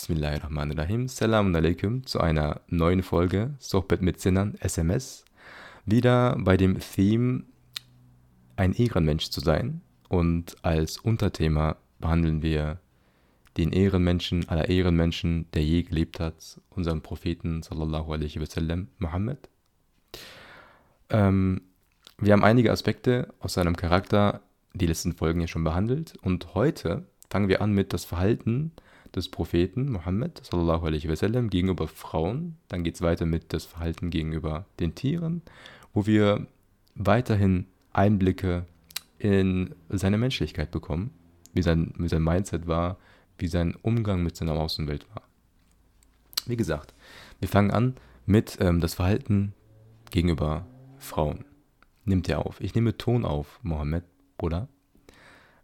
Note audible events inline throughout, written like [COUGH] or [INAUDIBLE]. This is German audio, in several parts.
Bismillahirrahmanirrahim. Salam alaikum zu einer neuen Folge Sohbet mit Sinnern SMS. Wieder bei dem Theme ein Ehrenmensch zu sein und als Unterthema behandeln wir den Ehrenmenschen aller Ehrenmenschen, der je gelebt hat, unseren Propheten sallallahu alaihi wasallam, Muhammad. Ähm, wir haben einige Aspekte aus seinem Charakter die letzten Folgen ja schon behandelt und heute fangen wir an mit das Verhalten des Propheten Mohammed gegenüber Frauen. Dann geht es weiter mit das Verhalten gegenüber den Tieren, wo wir weiterhin Einblicke in seine Menschlichkeit bekommen, wie sein, wie sein Mindset war, wie sein Umgang mit seiner Außenwelt war. Wie gesagt, wir fangen an mit ähm, das Verhalten gegenüber Frauen. Nimmt er auf. Ich nehme Ton auf, Mohammed, Bruder.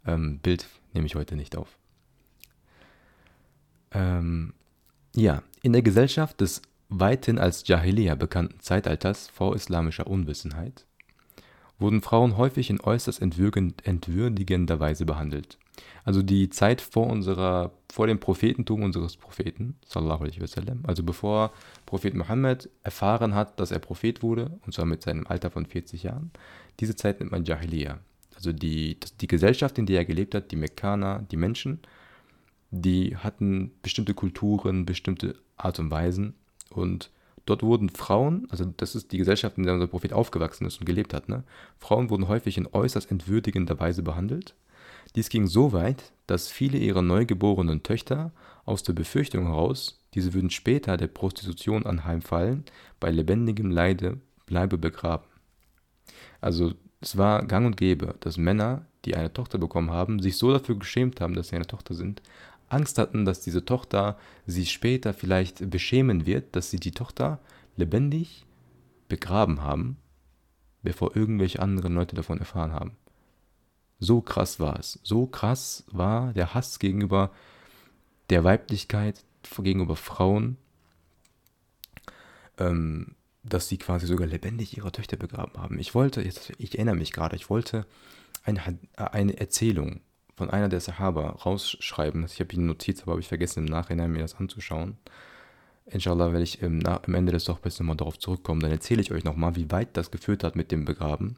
Ähm, Bild nehme ich heute nicht auf. Ähm, ja, in der Gesellschaft des weithin als Jahiliya bekannten Zeitalters vor-islamischer Unwissenheit wurden Frauen häufig in äußerst entwürdigender Weise behandelt. Also die Zeit vor unserer, vor dem Prophetentum unseres Propheten, also bevor Prophet Muhammad erfahren hat, dass er Prophet wurde, und zwar mit seinem Alter von 40 Jahren, diese Zeit nennt man Jahiliya. Also die, die Gesellschaft, in der er gelebt hat, die Mekkaner, die Menschen, die hatten bestimmte Kulturen, bestimmte Art und Weisen. Und dort wurden Frauen, also das ist die Gesellschaft, in der unser Prophet aufgewachsen ist und gelebt hat, ne? Frauen wurden häufig in äußerst entwürdigender Weise behandelt. Dies ging so weit, dass viele ihrer neugeborenen Töchter aus der Befürchtung heraus, diese würden später der Prostitution anheimfallen, bei lebendigem Leide bleibe begraben. Also es war gang und gäbe, dass Männer, die eine Tochter bekommen haben, sich so dafür geschämt haben, dass sie eine Tochter sind, Angst hatten, dass diese Tochter sie später vielleicht beschämen wird, dass sie die Tochter lebendig begraben haben, bevor irgendwelche anderen Leute davon erfahren haben. So krass war es. So krass war der Hass gegenüber der Weiblichkeit, gegenüber Frauen, ähm, dass sie quasi sogar lebendig ihre Töchter begraben haben. Ich wollte, ich erinnere mich gerade, ich wollte eine, eine Erzählung von einer der Sahaba rausschreiben. Ich habe eine Notiz, aber habe ich vergessen im Nachhinein mir das anzuschauen. Inshallah werde ich im, am Ende des Dochbets nochmal darauf zurückkommen. Dann erzähle ich euch nochmal, wie weit das geführt hat mit dem Begraben.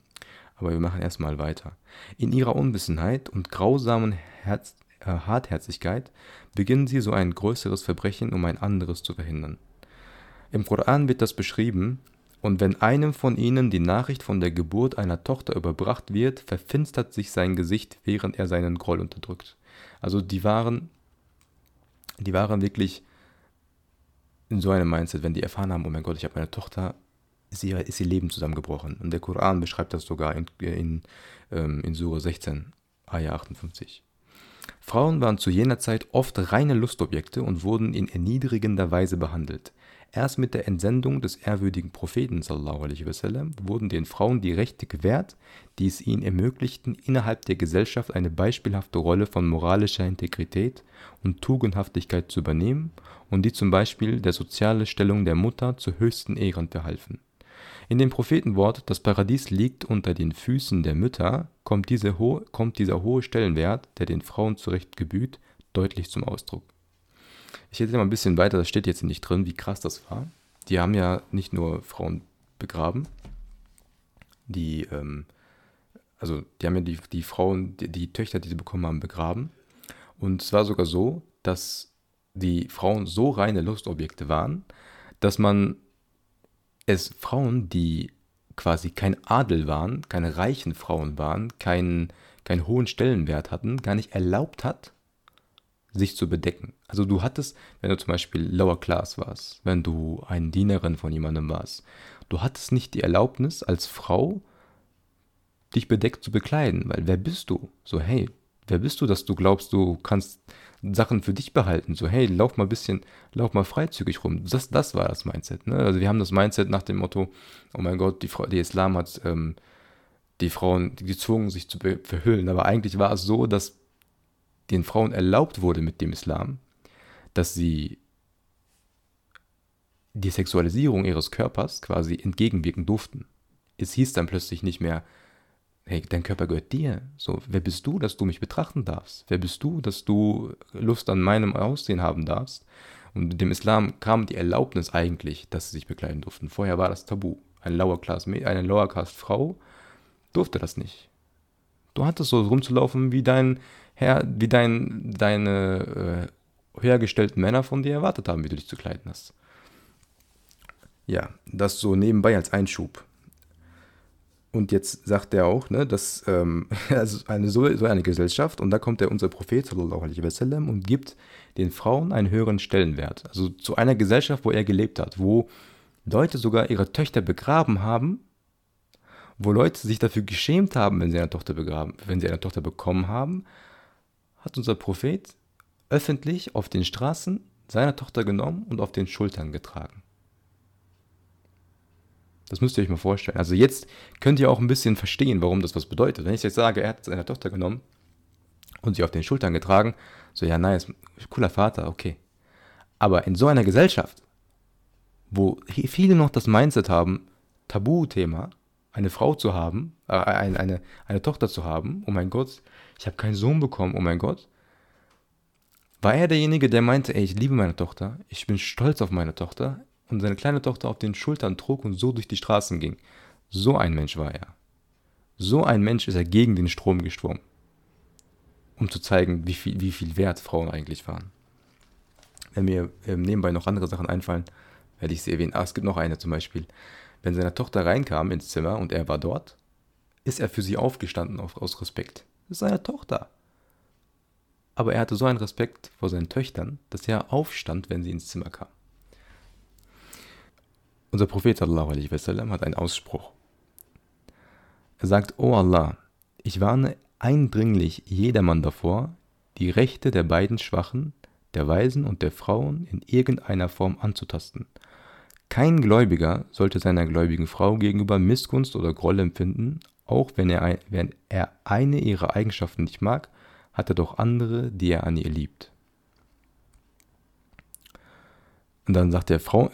Aber wir machen erstmal weiter. In ihrer Unwissenheit und grausamen Herz, äh, Hartherzigkeit beginnen sie so ein größeres Verbrechen, um ein anderes zu verhindern. Im Koran wird das beschrieben, und wenn einem von ihnen die Nachricht von der Geburt einer Tochter überbracht wird, verfinstert sich sein Gesicht, während er seinen Groll unterdrückt. Also die waren, die waren wirklich in so einem Mindset, wenn die erfahren haben, oh mein Gott, ich habe meine Tochter, ist ihr, ist ihr Leben zusammengebrochen. Und der Koran beschreibt das sogar in, in, ähm, in Sura 16, Ayah 58. Frauen waren zu jener Zeit oft reine Lustobjekte und wurden in erniedrigender Weise behandelt. Erst mit der Entsendung des ehrwürdigen Propheten wasallam wurden den Frauen die Rechte gewährt, die es ihnen ermöglichten, innerhalb der Gesellschaft eine beispielhafte Rolle von moralischer Integrität und Tugendhaftigkeit zu übernehmen und die zum Beispiel der soziale Stellung der Mutter zu höchsten Ehren verhalfen. In dem Prophetenwort Das Paradies liegt unter den Füßen der Mütter kommt, diese kommt dieser hohe Stellenwert, der den Frauen zurecht gebüht, deutlich zum Ausdruck ich erzähle mal ein bisschen weiter, das steht jetzt nicht drin, wie krass das war. Die haben ja nicht nur Frauen begraben, die, ähm, also die haben ja die, die Frauen, die, die Töchter, die sie bekommen haben, begraben. Und es war sogar so, dass die Frauen so reine Lustobjekte waren, dass man es Frauen, die quasi kein Adel waren, keine reichen Frauen waren, keinen, keinen hohen Stellenwert hatten, gar nicht erlaubt hat, sich zu bedecken. Also du hattest, wenn du zum Beispiel Lower Class warst, wenn du eine Dienerin von jemandem warst, du hattest nicht die Erlaubnis als Frau, dich bedeckt zu bekleiden, weil wer bist du? So, hey, wer bist du, dass du glaubst, du kannst Sachen für dich behalten? So, hey, lauf mal ein bisschen, lauf mal freizügig rum. Das, das war das Mindset. Ne? Also wir haben das Mindset nach dem Motto, oh mein Gott, die, Frau, die Islam hat ähm, die Frauen gezwungen, sich zu verhüllen. Aber eigentlich war es so, dass den Frauen erlaubt wurde mit dem Islam, dass sie die Sexualisierung ihres Körpers quasi entgegenwirken durften. Es hieß dann plötzlich nicht mehr, hey, dein Körper gehört dir. So, wer bist du, dass du mich betrachten darfst? Wer bist du, dass du Lust an meinem Aussehen haben darfst? Und dem Islam kam die Erlaubnis eigentlich, dass sie sich bekleiden durften. Vorher war das Tabu. Ein Lower Class, eine Lower Class Frau durfte das nicht. Du hattest so rumzulaufen, wie dein Herr, wie dein, deine äh, höhergestellten Männer von dir erwartet haben, wie du dich zu kleiden hast. Ja, das so nebenbei als Einschub. Und jetzt sagt er auch, ne, dass ähm, [LAUGHS] also eine, so, so eine Gesellschaft, und da kommt der unser Prophet wasallam und gibt den Frauen einen höheren Stellenwert. Also zu einer Gesellschaft, wo er gelebt hat, wo Leute sogar ihre Töchter begraben haben, wo Leute sich dafür geschämt haben, wenn sie eine Tochter begraben, wenn sie eine Tochter bekommen haben, hat unser Prophet öffentlich auf den Straßen seine Tochter genommen und auf den Schultern getragen. Das müsst ihr euch mal vorstellen. Also jetzt könnt ihr auch ein bisschen verstehen, warum das was bedeutet. Wenn ich jetzt sage, er hat seine Tochter genommen und sie auf den Schultern getragen, so ja, nice, cooler Vater, okay. Aber in so einer Gesellschaft, wo viele noch das Mindset haben, Tabuthema, eine Frau zu haben, äh, eine, eine, eine Tochter zu haben, oh mein Gott, ich habe keinen Sohn bekommen, oh mein Gott, war er derjenige, der meinte, ey, ich liebe meine Tochter, ich bin stolz auf meine Tochter, und seine kleine Tochter auf den Schultern trug und so durch die Straßen ging. So ein Mensch war er. So ein Mensch ist er gegen den Strom geschwommen, um zu zeigen, wie viel, wie viel wert Frauen eigentlich waren. Wenn mir ähm, nebenbei noch andere Sachen einfallen, werde ich sie erwähnen. Ah, es gibt noch eine zum Beispiel. Wenn seine Tochter reinkam ins Zimmer und er war dort, ist er für sie aufgestanden aus Respekt. Das ist seine Tochter. Aber er hatte so einen Respekt vor seinen Töchtern, dass er aufstand, wenn sie ins Zimmer kam. Unser Prophet sallallahu hat einen Ausspruch. Er sagt, O Allah, ich warne eindringlich jedermann davor, die Rechte der beiden Schwachen, der Weisen und der Frauen in irgendeiner Form anzutasten. Kein Gläubiger sollte seiner gläubigen Frau gegenüber Missgunst oder Groll empfinden, auch wenn er, wenn er eine ihrer Eigenschaften nicht mag, hat er doch andere, die er an ihr liebt. Und dann sagt der Frau,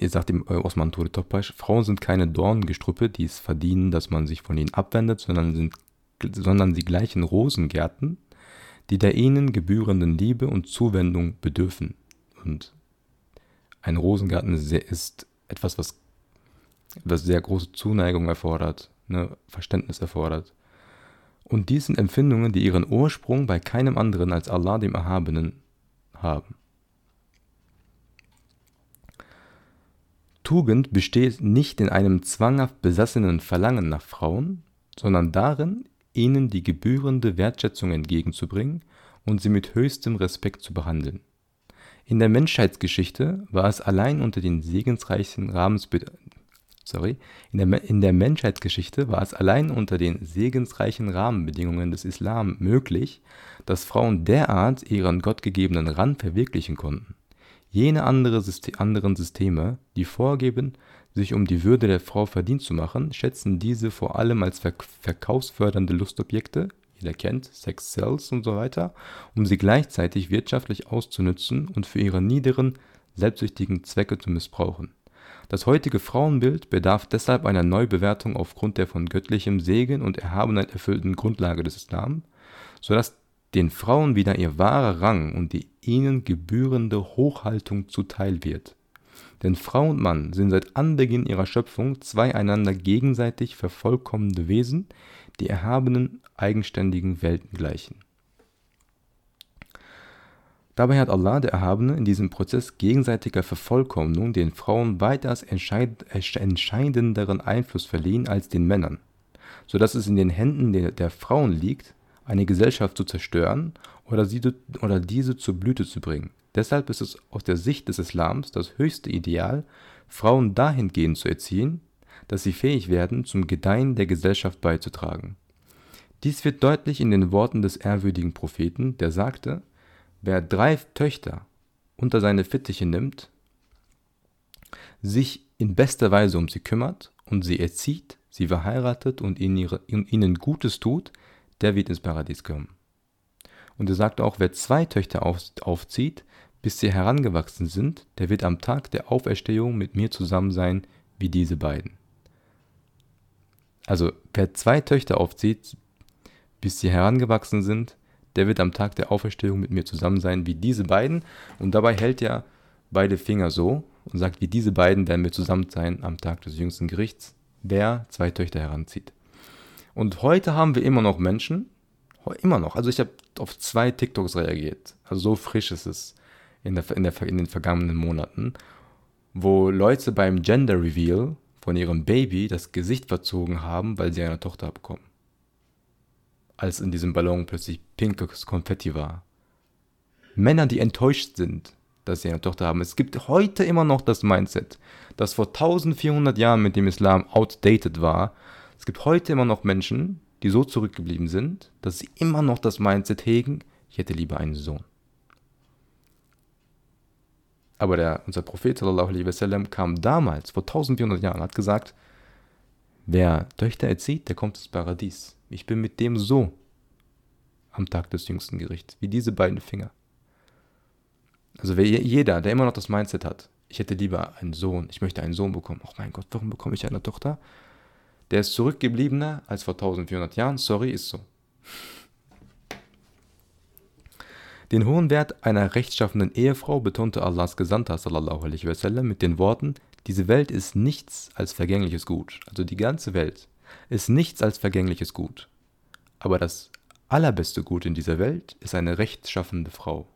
äh, sagt dem äh, Osman Tore Topbaş, Frauen sind keine Dorngestrüppe, die es verdienen, dass man sich von ihnen abwendet, sondern, sind, sondern sie gleichen Rosengärten, die der ihnen gebührenden Liebe und Zuwendung bedürfen. Und ein Rosengarten ist, ist etwas, was, was sehr große Zuneigung erfordert, ne, Verständnis erfordert. Und dies sind Empfindungen, die ihren Ursprung bei keinem anderen als Allah dem Erhabenen haben. Tugend besteht nicht in einem zwanghaft besessenen Verlangen nach Frauen, sondern darin, ihnen die gebührende Wertschätzung entgegenzubringen und sie mit höchstem Respekt zu behandeln. In der Menschheitsgeschichte war es allein unter den segensreichen Sorry, in der, in der Menschheitsgeschichte war es allein unter den segensreichen Rahmenbedingungen des Islam möglich, dass Frauen derart ihren gottgegebenen Rand verwirklichen konnten. Jene andere System, anderen Systeme, die vorgeben, sich um die Würde der Frau verdient zu machen, schätzen diese vor allem als verk verkaufsfördernde Lustobjekte, jeder kennt, Sex Cells und so weiter, um sie gleichzeitig wirtschaftlich auszunützen und für ihre niederen, selbstsüchtigen Zwecke zu missbrauchen. Das heutige Frauenbild bedarf deshalb einer Neubewertung aufgrund der von göttlichem Segen und Erhabenheit erfüllten Grundlage des Islam, sodass den Frauen wieder ihr wahrer Rang und die ihnen gebührende Hochhaltung zuteil wird. Denn Frau und Mann sind seit Anbeginn ihrer Schöpfung zwei einander gegenseitig vervollkommende Wesen, die erhabenen, eigenständigen Welten gleichen. Dabei hat Allah, der Erhabene, in diesem Prozess gegenseitiger Vervollkommnung den Frauen weitaus entscheidenderen Einfluss verliehen als den Männern, so dass es in den Händen der, der Frauen liegt, eine Gesellschaft zu zerstören oder, sie, oder diese zur Blüte zu bringen. Deshalb ist es aus der Sicht des Islams das höchste Ideal, Frauen dahingehend zu erziehen, dass sie fähig werden, zum Gedeihen der Gesellschaft beizutragen. Dies wird deutlich in den Worten des ehrwürdigen Propheten, der sagte, wer drei Töchter unter seine Fittiche nimmt, sich in bester Weise um sie kümmert und sie erzieht, sie verheiratet und ihnen Gutes tut, der wird ins Paradies kommen. Und er sagt auch, wer zwei Töchter auf, aufzieht, bis sie herangewachsen sind, der wird am Tag der Auferstehung mit mir zusammen sein wie diese beiden. Also wer zwei Töchter aufzieht, bis sie herangewachsen sind, der wird am Tag der Auferstehung mit mir zusammen sein wie diese beiden. Und dabei hält er beide Finger so und sagt, wie diese beiden werden wir zusammen sein am Tag des jüngsten Gerichts, wer zwei Töchter heranzieht. Und heute haben wir immer noch Menschen, immer noch, also ich habe auf zwei TikToks reagiert, also so frisch ist es in, der, in, der, in den vergangenen Monaten, wo Leute beim Gender Reveal von ihrem Baby das Gesicht verzogen haben, weil sie eine Tochter bekommen. Als in diesem Ballon plötzlich pinkes Konfetti war. Männer, die enttäuscht sind, dass sie eine Tochter haben. Es gibt heute immer noch das Mindset, das vor 1400 Jahren mit dem Islam outdated war. Es gibt heute immer noch Menschen, die so zurückgeblieben sind, dass sie immer noch das Mindset hegen, ich hätte lieber einen Sohn. Aber der, unser Prophet wasallam kam damals, vor 1400 Jahren, hat gesagt, wer Töchter erzieht, der kommt ins Paradies. Ich bin mit dem so am Tag des jüngsten Gerichts, wie diese beiden Finger. Also wer, jeder, der immer noch das Mindset hat, ich hätte lieber einen Sohn, ich möchte einen Sohn bekommen. Oh mein Gott, warum bekomme ich eine Tochter? Der ist zurückgebliebener als vor 1400 Jahren. Sorry, ist so. Den hohen Wert einer rechtschaffenden Ehefrau betonte Allahs Gesandter sallallahu alaihi wasallam mit den Worten: Diese Welt ist nichts als vergängliches Gut. Also die ganze Welt ist nichts als vergängliches Gut. Aber das allerbeste Gut in dieser Welt ist eine rechtschaffende Frau.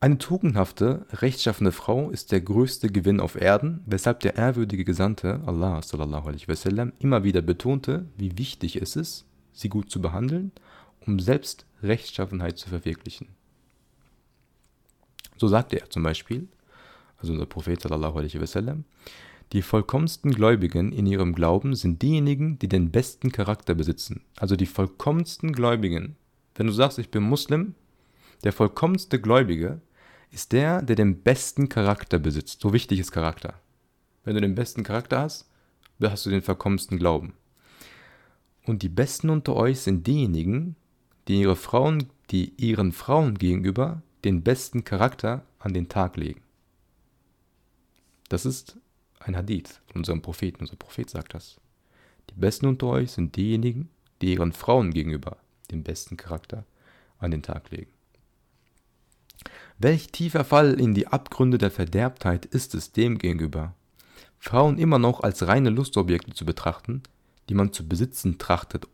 Eine tugendhafte, rechtschaffene Frau ist der größte Gewinn auf Erden, weshalb der ehrwürdige Gesandte Allah sallallahu alaihi wasallam immer wieder betonte, wie wichtig es ist, sie gut zu behandeln um selbst Rechtschaffenheit zu verwirklichen. So sagte er zum Beispiel, also unser Prophet sallallahu alaihi wasallam, die vollkommensten Gläubigen in ihrem Glauben sind diejenigen, die den besten Charakter besitzen. Also die vollkommensten Gläubigen. Wenn du sagst, ich bin Muslim, der vollkommenste Gläubige ist der, der den besten Charakter besitzt. So wichtig ist Charakter. Wenn du den besten Charakter hast, hast du den vollkommensten Glauben. Und die Besten unter euch sind diejenigen, die, ihre Frauen, die ihren Frauen gegenüber den besten Charakter an den Tag legen. Das ist ein Hadith von unserem Propheten. Unser Prophet sagt das. Die Besten unter euch sind diejenigen, die ihren Frauen gegenüber den besten Charakter an den Tag legen. Welch tiefer Fall in die Abgründe der Verderbtheit ist es dem gegenüber, Frauen immer noch als reine Lustobjekte zu betrachten, die man zu besitzen trachtet,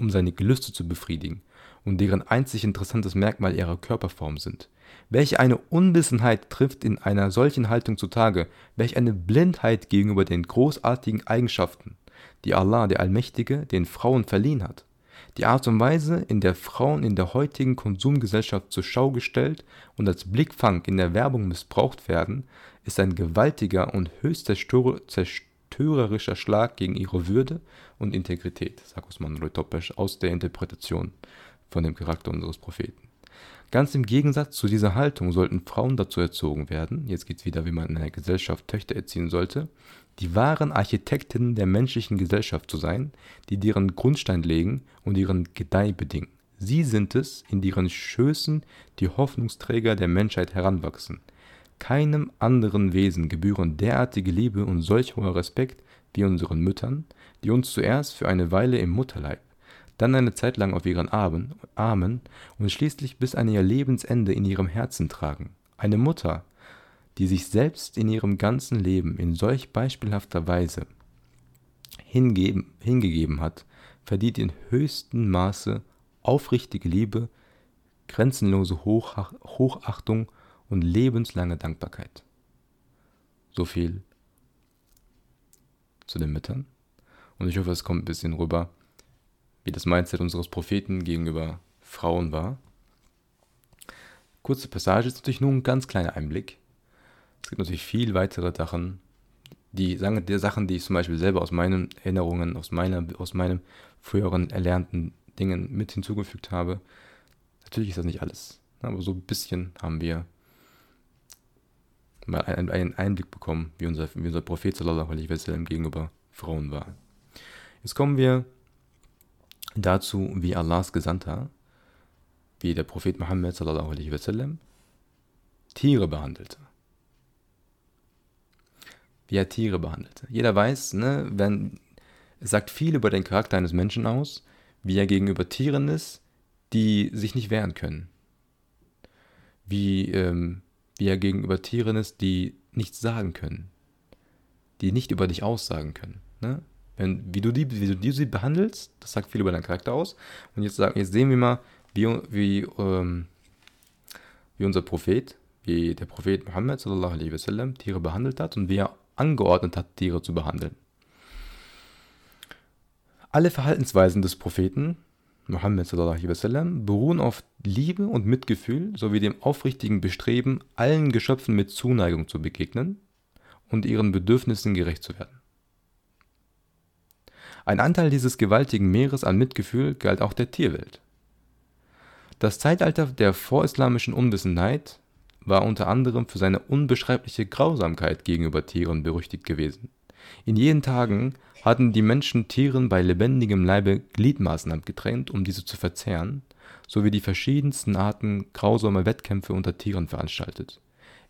um seine Gelüste zu befriedigen und deren einzig interessantes Merkmal ihre Körperform sind. Welch eine Unwissenheit trifft in einer solchen Haltung zutage, welch eine Blindheit gegenüber den großartigen Eigenschaften, die Allah, der Allmächtige, den Frauen verliehen hat. Die Art und Weise, in der Frauen in der heutigen Konsumgesellschaft zur Schau gestellt und als Blickfang in der Werbung missbraucht werden, ist ein gewaltiger und höchst zerstörerischer Schlag gegen ihre Würde und Integrität, sagt Osman Retopesch aus der Interpretation von dem Charakter unseres Propheten. Ganz im Gegensatz zu dieser Haltung sollten Frauen dazu erzogen werden, jetzt geht es wieder, wie man in einer Gesellschaft Töchter erziehen sollte, die wahren Architektinnen der menschlichen Gesellschaft zu sein, die deren Grundstein legen und ihren Gedeih bedingen. Sie sind es, in deren Schößen die Hoffnungsträger der Menschheit heranwachsen. Keinem anderen Wesen gebühren derartige Liebe und solch hoher Respekt wie unseren Müttern, die uns zuerst für eine Weile im Mutterleib, dann eine Zeit lang auf ihren Armen und schließlich bis an ihr Lebensende in ihrem Herzen tragen. Eine Mutter, die sich selbst in ihrem ganzen Leben in solch beispielhafter Weise hingeben, hingegeben hat, verdient in höchstem Maße aufrichtige Liebe, grenzenlose Hochach Hochachtung und lebenslange Dankbarkeit. So viel zu den Müttern. Und ich hoffe, es kommt ein bisschen rüber, wie das Mindset unseres Propheten gegenüber Frauen war. Kurze Passage ist natürlich nur ein ganz kleiner Einblick. Es gibt natürlich viel weitere Sachen, die, sagen, die Sachen, die ich zum Beispiel selber aus meinen Erinnerungen, aus, meiner, aus meinem früheren erlernten Dingen mit hinzugefügt habe. Natürlich ist das nicht alles, aber so ein bisschen haben wir mal einen, einen Einblick bekommen, wie unser, wie unser Prophet sallallahu alaihi wasallam gegenüber Frauen war. Jetzt kommen wir dazu, wie Allahs Gesandter, wie der Prophet Muhammad sallallahu alaihi wasallam, Tiere behandelte. Wie er Tiere behandelte. Jeder weiß, ne, wenn, es sagt viel über den Charakter eines Menschen aus, wie er gegenüber Tieren ist, die sich nicht wehren können. Wie, ähm, wie er gegenüber Tieren ist, die nichts sagen können. Die nicht über dich aussagen können. Ne? Wenn, wie, du die, wie du sie behandelst, das sagt viel über deinen Charakter aus. Und jetzt, sagen, jetzt sehen wir mal, wie, wie, ähm, wie unser Prophet, wie der Prophet Muhammad sallallahu alaihi wasallam Tiere behandelt hat und wie er angeordnet hat, Tiere zu behandeln. Alle Verhaltensweisen des Propheten wasallam beruhen auf Liebe und Mitgefühl sowie dem aufrichtigen Bestreben, allen Geschöpfen mit Zuneigung zu begegnen und ihren Bedürfnissen gerecht zu werden. Ein Anteil dieses gewaltigen Meeres an Mitgefühl galt auch der Tierwelt. Das Zeitalter der vorislamischen Unwissenheit war unter anderem für seine unbeschreibliche Grausamkeit gegenüber Tieren berüchtigt gewesen. In jenen Tagen hatten die Menschen Tieren bei lebendigem Leibe Gliedmaßen abgetrennt, um diese zu verzehren, sowie die verschiedensten Arten grausamer Wettkämpfe unter Tieren veranstaltet.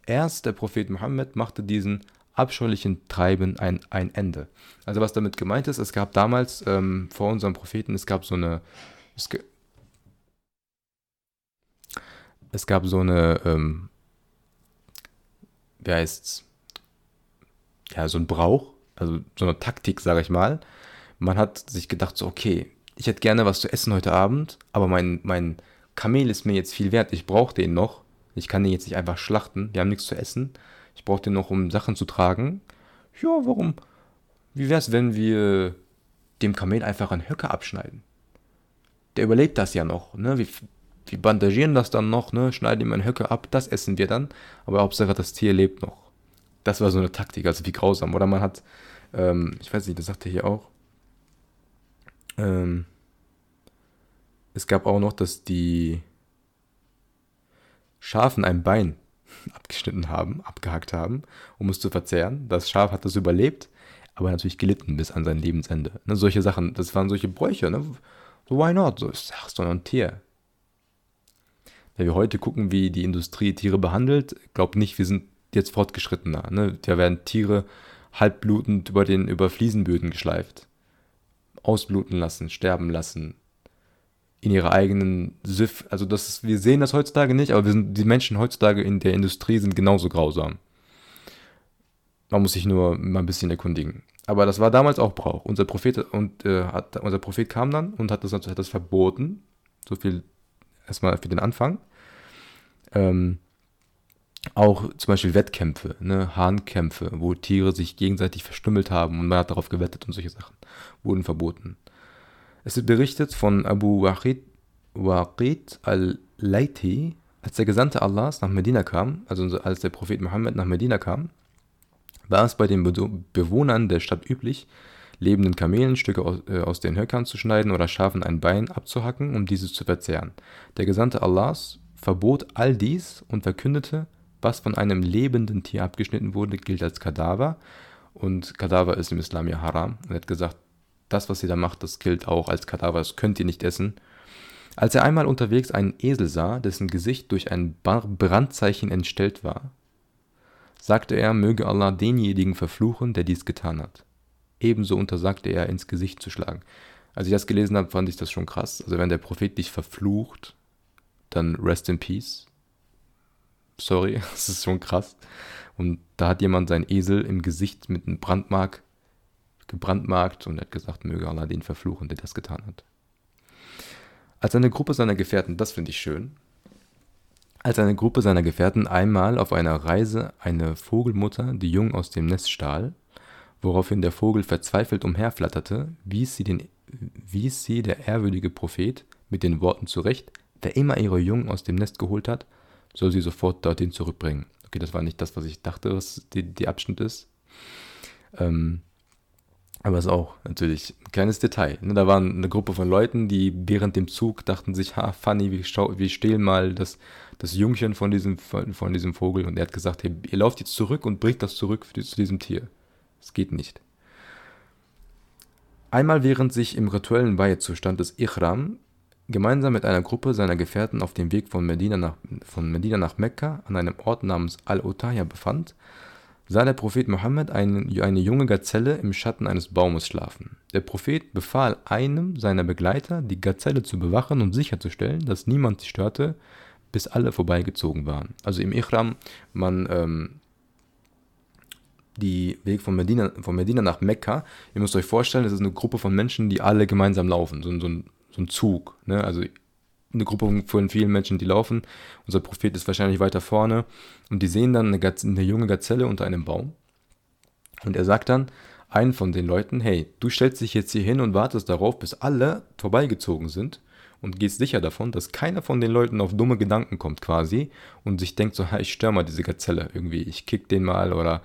Erst der Prophet Mohammed machte diesen abscheulichen Treiben ein, ein Ende. Also was damit gemeint ist, es gab damals ähm, vor unserem Propheten, es gab so eine, es, es gab so eine, ähm, wie heißt's, ja, so ein Brauch, also so eine Taktik, sage ich mal. Man hat sich gedacht, so, okay, ich hätte gerne was zu essen heute Abend, aber mein, mein Kamel ist mir jetzt viel wert, ich brauche den noch. Ich kann den jetzt nicht einfach schlachten, wir haben nichts zu essen. Ich brauche den noch, um Sachen zu tragen. Ja, warum? Wie wäre es, wenn wir dem Kamel einfach einen Höcker abschneiden? Der überlebt das ja noch, ne? Wir, wir bandagieren das dann noch, ne? Schneiden ihm einen Höcker ab, das essen wir dann. Aber Hauptsache, das Tier lebt noch. Das war so eine Taktik, also wie grausam. Oder man hat, ähm, ich weiß nicht, das sagt er hier auch. Ähm, es gab auch noch, dass die Schafen ein Bein [LAUGHS] abgeschnitten haben, abgehackt haben, um es zu verzehren. Das Schaf hat das überlebt, aber natürlich gelitten bis an sein Lebensende. Ne, solche Sachen, das waren solche Bräuche. Ne? So, why not? So ist doch ein Tier. Wenn wir heute gucken, wie die Industrie Tiere behandelt, glaubt nicht, wir sind jetzt fortgeschrittener. Ne? Da werden Tiere halbblutend über, den, über Fliesenböden geschleift. Ausbluten lassen, sterben lassen, in ihrer eigenen Siff. Also das ist, wir sehen das heutzutage nicht, aber wir sind, die Menschen heutzutage in der Industrie sind genauso grausam. Man muss sich nur mal ein bisschen erkundigen. Aber das war damals auch Brauch. Unser Prophet, und, äh, hat, unser Prophet kam dann und hat das, hat das verboten. So viel erstmal für den Anfang. Ähm, auch zum Beispiel Wettkämpfe, ne, Hahnkämpfe, wo Tiere sich gegenseitig verstümmelt haben und man hat darauf gewettet und solche Sachen, wurden verboten. Es wird berichtet von Abu Waqid, Waqid al-Layti, als der Gesandte Allahs nach Medina kam, also als der Prophet Mohammed nach Medina kam, war es bei den Bewohnern der Stadt üblich, lebenden Kamelen Stücke aus, äh, aus den Höckern zu schneiden oder Schafen ein Bein abzuhacken, um dieses zu verzehren. Der Gesandte Allahs verbot all dies und verkündete, was von einem lebenden Tier abgeschnitten wurde, gilt als Kadaver. Und Kadaver ist im Islam ja haram. Und er hat gesagt, das, was ihr da macht, das gilt auch als Kadaver, das könnt ihr nicht essen. Als er einmal unterwegs einen Esel sah, dessen Gesicht durch ein Brandzeichen entstellt war, sagte er, möge Allah denjenigen verfluchen, der dies getan hat. Ebenso untersagte er, ins Gesicht zu schlagen. Als ich das gelesen habe, fand ich das schon krass. Also wenn der Prophet dich verflucht, dann rest in peace. Sorry, [LAUGHS] das ist schon krass. Und da hat jemand seinen Esel im Gesicht mit einem Brandmark gebrandmarkt und hat gesagt, möge Allah den verfluchen, der das getan hat. Als eine Gruppe seiner Gefährten, das finde ich schön, als eine Gruppe seiner Gefährten einmal auf einer Reise eine Vogelmutter die Jungen aus dem Nest stahl, woraufhin der Vogel verzweifelt umherflatterte, wies sie, den, wies sie der ehrwürdige Prophet mit den Worten zurecht, wer immer ihre Jungen aus dem Nest geholt hat, soll sie sofort dorthin zurückbringen. Okay, das war nicht das, was ich dachte, was die, die Abschnitt ist. Ähm, aber es ist auch natürlich ein kleines Detail. Ne? Da waren eine Gruppe von Leuten, die während dem Zug dachten sich, ha, funny, wir, wir stehlen mal das, das Jungchen von diesem, von, von, diesem Vogel. Und er hat gesagt, hey, ihr lauft jetzt zurück und bringt das zurück die, zu diesem Tier. Es geht nicht. Einmal während sich im rituellen Weihezustand des Ihram gemeinsam mit einer Gruppe seiner Gefährten auf dem Weg von Medina nach, von Medina nach Mekka an einem Ort namens Al-Utaya befand, sah der Prophet Mohammed eine, eine junge Gazelle im Schatten eines Baumes schlafen. Der Prophet befahl einem seiner Begleiter, die Gazelle zu bewachen und sicherzustellen, dass niemand sie störte, bis alle vorbeigezogen waren. Also im Ihram, man ähm, die Weg von Medina, von Medina nach Mekka, ihr müsst euch vorstellen, das ist eine Gruppe von Menschen, die alle gemeinsam laufen, so, so, ein, so ein Zug. Ne? Also eine Gruppe von vielen Menschen, die laufen. Unser Prophet ist wahrscheinlich weiter vorne und die sehen dann eine, Gaz eine junge Gazelle unter einem Baum. Und er sagt dann einen von den Leuten, hey, du stellst dich jetzt hier hin und wartest darauf, bis alle vorbeigezogen sind und gehst sicher davon, dass keiner von den Leuten auf dumme Gedanken kommt quasi und sich denkt so, ich störe mal diese Gazelle irgendwie, ich kick den mal oder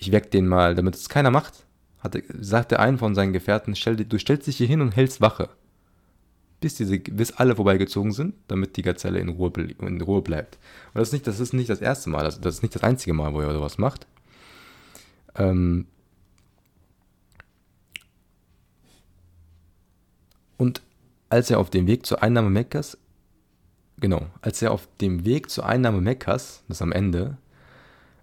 ich weck den mal, damit es keiner macht. Hatte, sagte ein von seinen Gefährten, stell, du stellst dich hier hin und hältst Wache bis, diese, bis alle vorbeigezogen sind, damit die Gazelle in Ruhe, in Ruhe bleibt. Und das ist, nicht, das ist nicht das erste Mal, das, das ist nicht das einzige Mal, wo er sowas macht. Ähm und als er auf dem Weg zur Einnahme Mekkas, genau, als er auf dem Weg zur Einnahme Mekkas, das am Ende,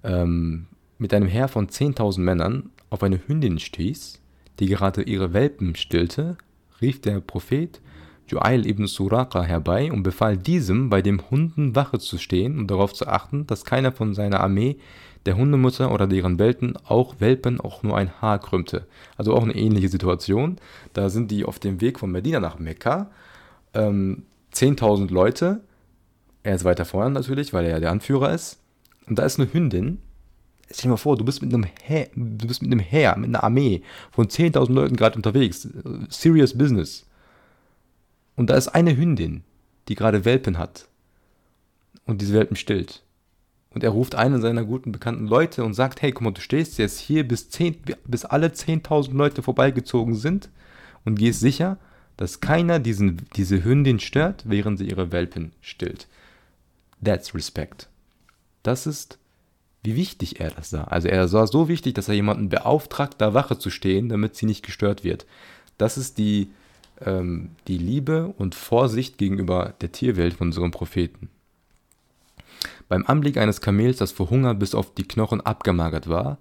ähm, mit einem Heer von 10.000 Männern auf eine Hündin stieß, die gerade ihre Welpen stillte, rief der Prophet Ju'ail ibn Suraqa herbei und befahl diesem, bei den Hunden Wache zu stehen und darauf zu achten, dass keiner von seiner Armee der Hundemutter oder deren Welpen auch Welpen auch nur ein Haar krümmte. Also auch eine ähnliche Situation. Da sind die auf dem Weg von Medina nach Mekka. Ähm, 10.000 Leute. Er ist weiter vorne natürlich, weil er ja der Anführer ist. Und da ist eine Hündin. Stell dir mal vor, du bist mit einem Heer, du bist mit einem Heer, mit einer Armee von 10.000 Leuten gerade unterwegs. Serious Business. Und da ist eine Hündin, die gerade Welpen hat und diese Welpen stillt. Und er ruft einen seiner guten bekannten Leute und sagt, hey, guck mal, du stehst jetzt hier, bis, 10, bis alle 10.000 Leute vorbeigezogen sind und gehst sicher, dass keiner diesen, diese Hündin stört, während sie ihre Welpen stillt. That's respect. Das ist, wie wichtig er das sah. Also er sah so wichtig, dass er jemanden beauftragt, da Wache zu stehen, damit sie nicht gestört wird. Das ist die, ähm, die Liebe und Vorsicht gegenüber der Tierwelt von unserem Propheten. Beim Anblick eines Kamels, das vor Hunger bis auf die Knochen abgemagert war,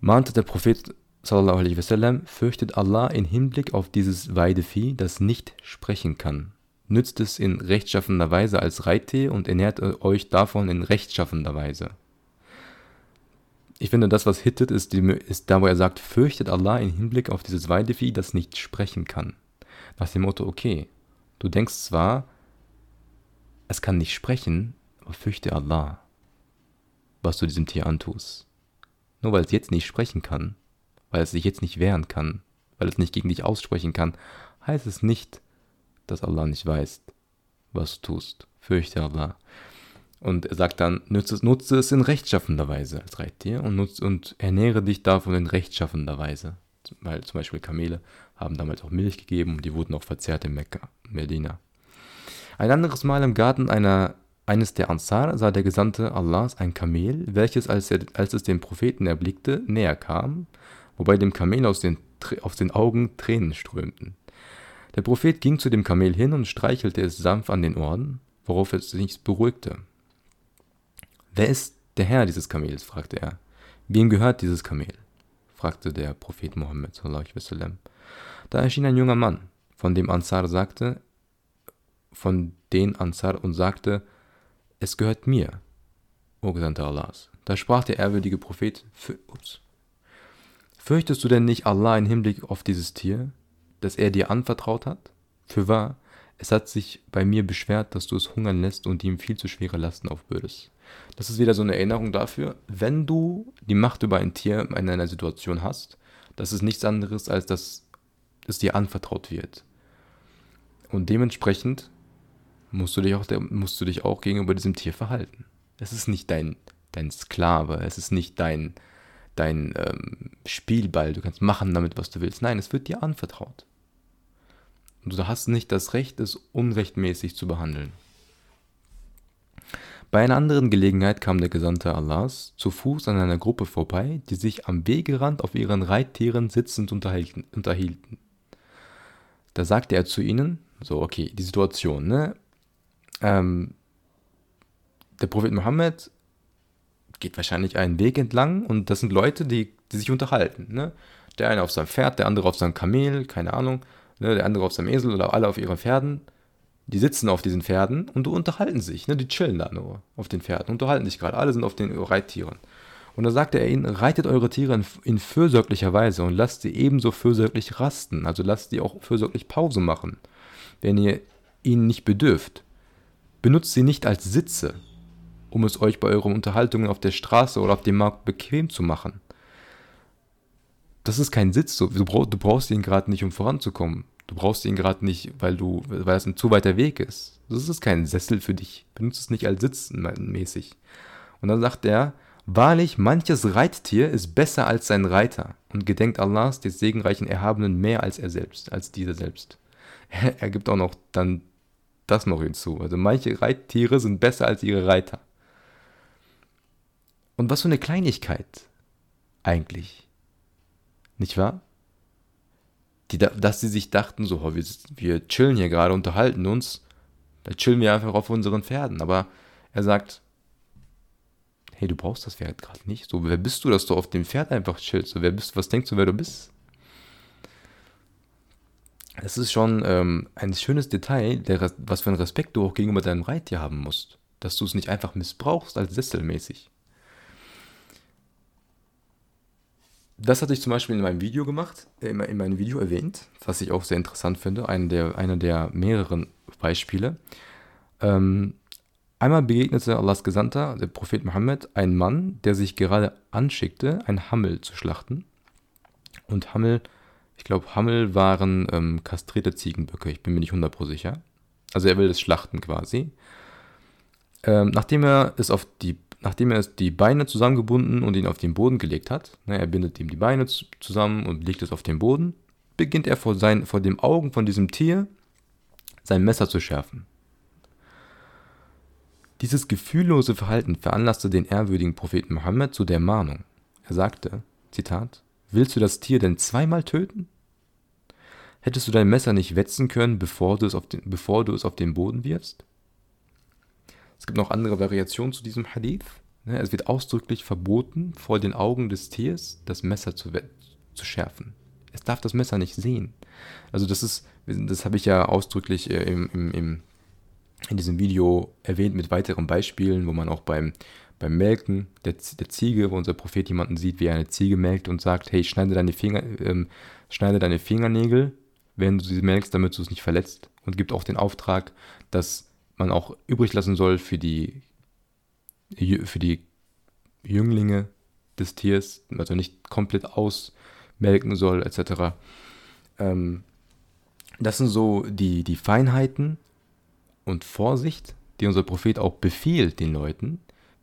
mahnte der Prophet sallallahu alaihi wasallam, fürchtet Allah in Hinblick auf dieses Weidevieh, das nicht sprechen kann. Nützt es in rechtschaffender Weise als Reittier und ernährt euch davon in rechtschaffender Weise ich finde, das, was hittet, ist, die, ist da, wo er sagt, fürchtet Allah im Hinblick auf dieses Weidevieh, das nicht sprechen kann. Nach dem Motto, okay, du denkst zwar, es kann nicht sprechen, aber fürchte Allah, was du diesem Tier antust. Nur weil es jetzt nicht sprechen kann, weil es sich jetzt nicht wehren kann, weil es nicht gegen dich aussprechen kann, heißt es nicht, dass Allah nicht weiß, was du tust. Fürchte Allah. Und er sagt dann, nutze es, nutze es in rechtschaffender Weise als Reittier und, nutze, und ernähre dich davon in rechtschaffender Weise. Weil zum Beispiel Kamele haben damals auch Milch gegeben und die wurden auch verzehrt in Mekka, Medina. Ein anderes Mal im Garten einer, eines der Ansar sah der Gesandte Allahs ein Kamel, welches, als, er, als es den Propheten erblickte, näher kam, wobei dem Kamel aus den, aus den Augen Tränen strömten. Der Prophet ging zu dem Kamel hin und streichelte es sanft an den Ohren, worauf es sich beruhigte. Wer ist der Herr dieses Kamels? fragte er. Wem gehört dieses Kamel? fragte der Prophet Mohammed. Da erschien ein junger Mann, von dem Ansar sagte, von den Ansar und sagte, es gehört mir, o Gesandter Allahs. Da sprach der ehrwürdige Prophet, ups, fürchtest du denn nicht Allah im Hinblick auf dieses Tier, das er dir anvertraut hat? Für wahr, es hat sich bei mir beschwert, dass du es hungern lässt und ihm viel zu schwere Lasten aufbürdest. Das ist wieder so eine Erinnerung dafür, wenn du die Macht über ein Tier in einer Situation hast, das ist nichts anderes, als dass es dir anvertraut wird. Und dementsprechend musst du dich auch, musst du dich auch gegenüber diesem Tier verhalten. Es ist nicht dein, dein Sklave, es ist nicht dein, dein ähm, Spielball, du kannst machen damit, was du willst. Nein, es wird dir anvertraut. Und du hast nicht das Recht, es unrechtmäßig zu behandeln. Bei einer anderen Gelegenheit kam der Gesandte Allahs zu Fuß an einer Gruppe vorbei, die sich am Wegerand auf ihren Reittieren sitzend unterhielten. Da sagte er zu ihnen, so, okay, die Situation, ne? Ähm, der Prophet Mohammed geht wahrscheinlich einen Weg entlang und das sind Leute, die, die sich unterhalten. Ne? Der eine auf seinem Pferd, der andere auf seinem Kamel, keine Ahnung, ne? der andere auf seinem Esel oder alle auf ihren Pferden. Die sitzen auf diesen Pferden und unterhalten sich. Ne? Die chillen da nur auf den Pferden, unterhalten sich gerade. Alle sind auf den Reittieren. Und da sagte er ihnen, reitet eure Tiere in, in fürsorglicher Weise und lasst sie ebenso fürsorglich rasten. Also lasst sie auch fürsorglich Pause machen, wenn ihr ihnen nicht bedürft. Benutzt sie nicht als Sitze, um es euch bei euren Unterhaltungen auf der Straße oder auf dem Markt bequem zu machen. Das ist kein Sitz, du, brauchst ihn gerade nicht, um voranzukommen. Du brauchst ihn gerade nicht, weil du, weil es ein zu weiter Weg ist. Das ist kein Sessel für dich. Benutze es nicht als Sitzen mäßig. Und dann sagt er, wahrlich, manches Reittier ist besser als sein Reiter und gedenkt Allahs, des segenreichen Erhabenen, mehr als er selbst, als dieser selbst. [LAUGHS] Er gibt auch noch dann das noch hinzu. Also manche Reittiere sind besser als ihre Reiter. Und was für eine Kleinigkeit eigentlich. Nicht wahr? Die, dass sie sich dachten, so, wir, wir chillen hier gerade, unterhalten uns, da chillen wir einfach auf unseren Pferden. Aber er sagt, hey, du brauchst das Pferd gerade nicht. So, wer bist du, dass du auf dem Pferd einfach chillst? So, wer bist was denkst du, wer du bist? Das ist schon ähm, ein schönes Detail, der, was für einen Respekt du auch gegenüber deinem Reittier haben musst. Dass du es nicht einfach missbrauchst als Sesselmäßig. Das hatte ich zum Beispiel in meinem Video gemacht, äh, in meinem Video erwähnt, was ich auch sehr interessant finde, einer der, einer der mehreren Beispiele. Ähm, einmal begegnete Allahs Gesandter, der Prophet Mohammed, ein Mann, der sich gerade anschickte, ein Hammel zu schlachten. Und Hammel, ich glaube, Hammel waren ähm, kastrierte Ziegenböcke, ich bin mir nicht 100% sicher. Also er will es schlachten quasi. Ähm, nachdem er es auf die nachdem er die Beine zusammengebunden und ihn auf den Boden gelegt hat, ne, er bindet ihm die Beine zusammen und legt es auf den Boden, beginnt er vor, sein, vor den Augen von diesem Tier sein Messer zu schärfen. Dieses gefühllose Verhalten veranlasste den ehrwürdigen Propheten Mohammed zu der Mahnung. Er sagte, Zitat, Willst du das Tier denn zweimal töten? Hättest du dein Messer nicht wetzen können, bevor du es auf den, bevor du es auf den Boden wirfst? Es gibt noch andere Variationen zu diesem Hadith. Ne, es wird ausdrücklich verboten, vor den Augen des Tiers das Messer zu, zu schärfen. Es darf das Messer nicht sehen. Also das ist, das habe ich ja ausdrücklich äh, im, im, im, in diesem Video erwähnt mit weiteren Beispielen, wo man auch beim, beim Melken der, der Ziege, wo unser Prophet jemanden sieht, wie er eine Ziege melkt und sagt, hey, schneide deine, Finger, ähm, schneide deine Fingernägel, wenn du sie melkst, damit du es nicht verletzt. Und gibt auch den Auftrag, dass man auch übrig lassen soll für die, für die Jünglinge des Tiers, also nicht komplett ausmelken soll, etc. Ähm, das sind so die, die Feinheiten und Vorsicht, die unser Prophet auch befiehlt den Leuten,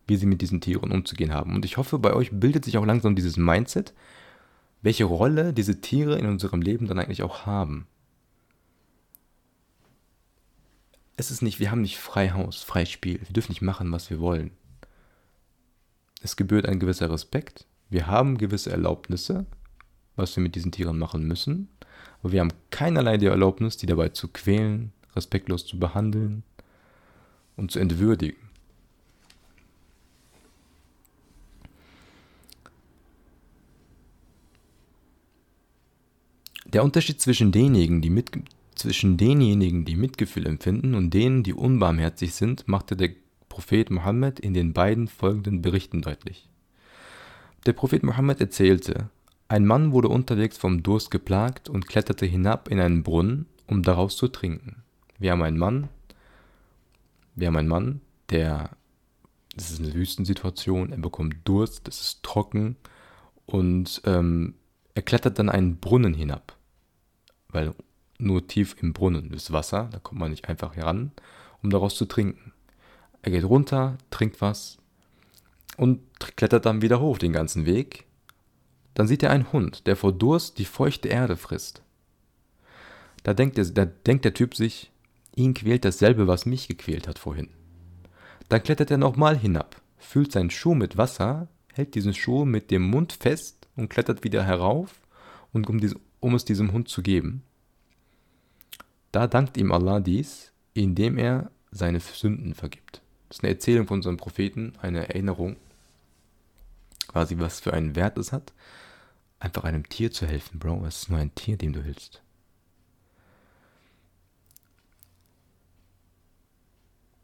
wie sie mit diesen Tieren umzugehen haben. Und ich hoffe, bei euch bildet sich auch langsam dieses Mindset, welche Rolle diese Tiere in unserem Leben dann eigentlich auch haben. Es ist nicht, wir haben nicht frei Haus, frei Spiel. Wir dürfen nicht machen, was wir wollen. Es gebührt ein gewisser Respekt. Wir haben gewisse Erlaubnisse, was wir mit diesen Tieren machen müssen. Aber wir haben keinerlei die Erlaubnis, die dabei zu quälen, respektlos zu behandeln und zu entwürdigen. Der Unterschied zwischen denjenigen, die mit, zwischen denjenigen, die Mitgefühl empfinden und denen, die unbarmherzig sind, machte der Prophet Mohammed in den beiden folgenden Berichten deutlich. Der Prophet Mohammed erzählte, ein Mann wurde unterwegs vom Durst geplagt und kletterte hinab in einen Brunnen, um daraus zu trinken. Wir haben einen Mann, wir haben einen Mann, der, das ist eine Wüstensituation, er bekommt Durst, es ist trocken und ähm, er klettert dann einen Brunnen hinab, weil nur tief im Brunnen ist Wasser, da kommt man nicht einfach heran, um daraus zu trinken. Er geht runter, trinkt was und klettert dann wieder hoch den ganzen Weg. Dann sieht er einen Hund, der vor Durst die feuchte Erde frisst. Da denkt, der, da denkt der Typ sich, ihn quält dasselbe, was mich gequält hat vorhin. Dann klettert er nochmal hinab, füllt seinen Schuh mit Wasser, hält diesen Schuh mit dem Mund fest und klettert wieder herauf, und um, dies, um es diesem Hund zu geben. Da dankt ihm Allah dies, indem er seine Sünden vergibt. Das ist eine Erzählung von unserem Propheten, eine Erinnerung quasi was für einen Wert es hat, einfach einem Tier zu helfen, Bro. Es ist nur ein Tier, dem du hilfst.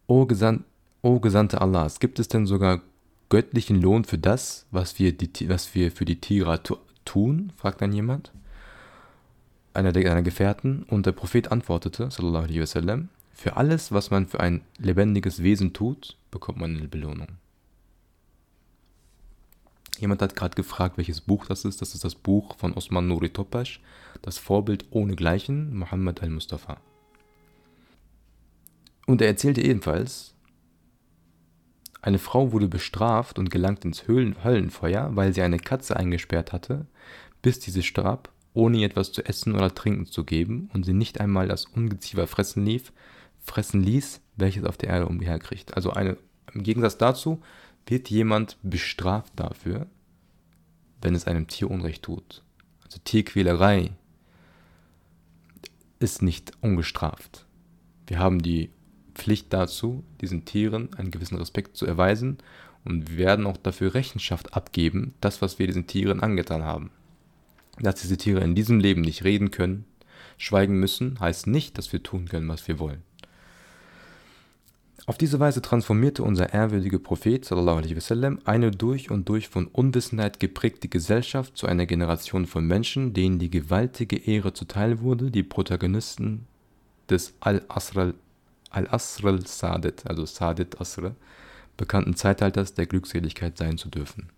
O, Gesan o Gesandte Allahs, gibt es denn sogar göttlichen Lohn für das, was wir, die, was wir für die Tiere tun? fragt dann jemand. Einer seiner Gefährten. Und der Prophet antwortete, sallallahu alaihi wasallam, für alles, was man für ein lebendiges Wesen tut, bekommt man eine Belohnung. Jemand hat gerade gefragt, welches Buch das ist. Das ist das Buch von Osman Nuri Topasch, das Vorbild ohnegleichen, Muhammad al-Mustafa. Und er erzählte ebenfalls, eine Frau wurde bestraft und gelangt ins Höllenfeuer, weil sie eine Katze eingesperrt hatte, bis diese starb, ohne ihr etwas zu essen oder trinken zu geben und sie nicht einmal das Ungeziefer fressen lief, fressen ließ, welches auf der Erde umherkriegt. Also eine, im Gegensatz dazu wird jemand bestraft dafür, wenn es einem Tier Unrecht tut. Also Tierquälerei ist nicht ungestraft. Wir haben die Pflicht dazu, diesen Tieren einen gewissen Respekt zu erweisen und werden auch dafür Rechenschaft abgeben, das, was wir diesen Tieren angetan haben. Dass diese Tiere in diesem Leben nicht reden können, schweigen müssen, heißt nicht, dass wir tun können, was wir wollen. Auf diese Weise transformierte unser ehrwürdiger Prophet wasallam, eine durch und durch von Unwissenheit geprägte Gesellschaft zu einer Generation von Menschen, denen die gewaltige Ehre zuteil wurde, die Protagonisten des Al-Asr al-Sadet, also Sadet Asr, bekannten Zeitalters der Glückseligkeit sein zu dürfen.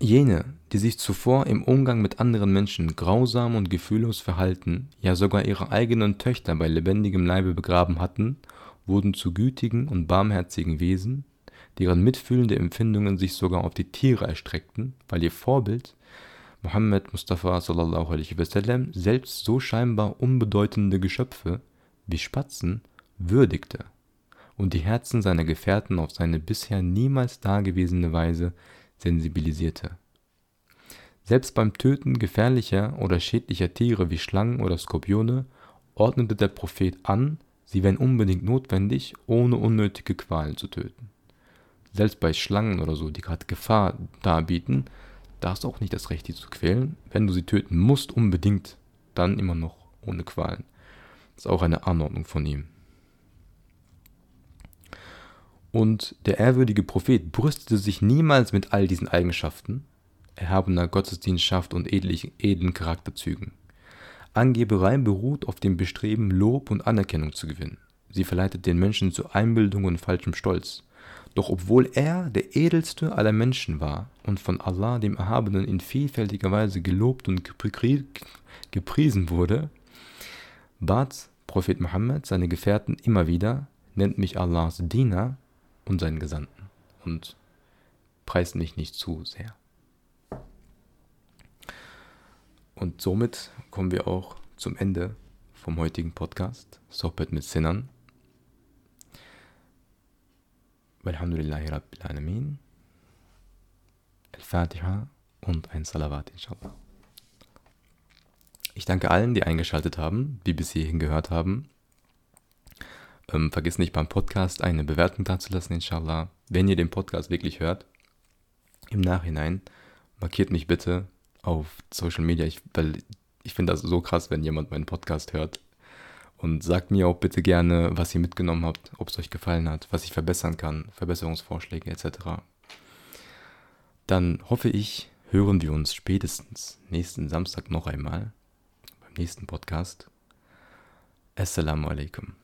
Jene, die sich zuvor im Umgang mit anderen Menschen grausam und gefühllos verhalten, ja sogar ihre eigenen Töchter bei lebendigem Leibe begraben hatten wurden zu gütigen und barmherzigen Wesen, deren mitfühlende Empfindungen sich sogar auf die Tiere erstreckten, weil ihr Vorbild Muhammad Mustafa sallallahu alaihi wasallam selbst so scheinbar unbedeutende Geschöpfe wie Spatzen würdigte und die Herzen seiner Gefährten auf seine bisher niemals dagewesene Weise sensibilisierte. Selbst beim Töten gefährlicher oder schädlicher Tiere wie Schlangen oder Skorpione ordnete der Prophet an, Sie wären unbedingt notwendig, ohne unnötige Qualen zu töten. Selbst bei Schlangen oder so, die gerade Gefahr darbieten, da hast du auch nicht das Recht, die zu quälen. Wenn du sie töten musst, unbedingt, dann immer noch ohne Qualen. Das ist auch eine Anordnung von ihm. Und der ehrwürdige Prophet brüstete sich niemals mit all diesen Eigenschaften, erhabener Gottesdienstschaft und edlen Charakterzügen. Angeberei beruht auf dem Bestreben, Lob und Anerkennung zu gewinnen. Sie verleitet den Menschen zu Einbildung und falschem Stolz. Doch obwohl er der edelste aller Menschen war und von Allah, dem Erhabenen, in vielfältiger Weise gelobt und gepriesen wurde, bat Prophet Muhammad seine Gefährten immer wieder, nennt mich Allahs Diener und seinen Gesandten und preist mich nicht zu sehr. Und somit kommen wir auch zum Ende vom heutigen Podcast, Sohbet mit Sinnern. Walhamdulillahi Rabbil Alamin. Al-Fatiha und ein Salawat, inshallah. Ich danke allen, die eingeschaltet haben, die bis hierhin gehört haben. Ähm, vergiss nicht beim Podcast eine Bewertung dazulassen, inshallah. Wenn ihr den Podcast wirklich hört, im Nachhinein markiert mich bitte auf Social Media, ich, weil ich finde das so krass, wenn jemand meinen Podcast hört. Und sagt mir auch bitte gerne, was ihr mitgenommen habt, ob es euch gefallen hat, was ich verbessern kann, Verbesserungsvorschläge etc. Dann hoffe ich, hören wir uns spätestens nächsten Samstag noch einmal beim nächsten Podcast. Assalamu alaikum.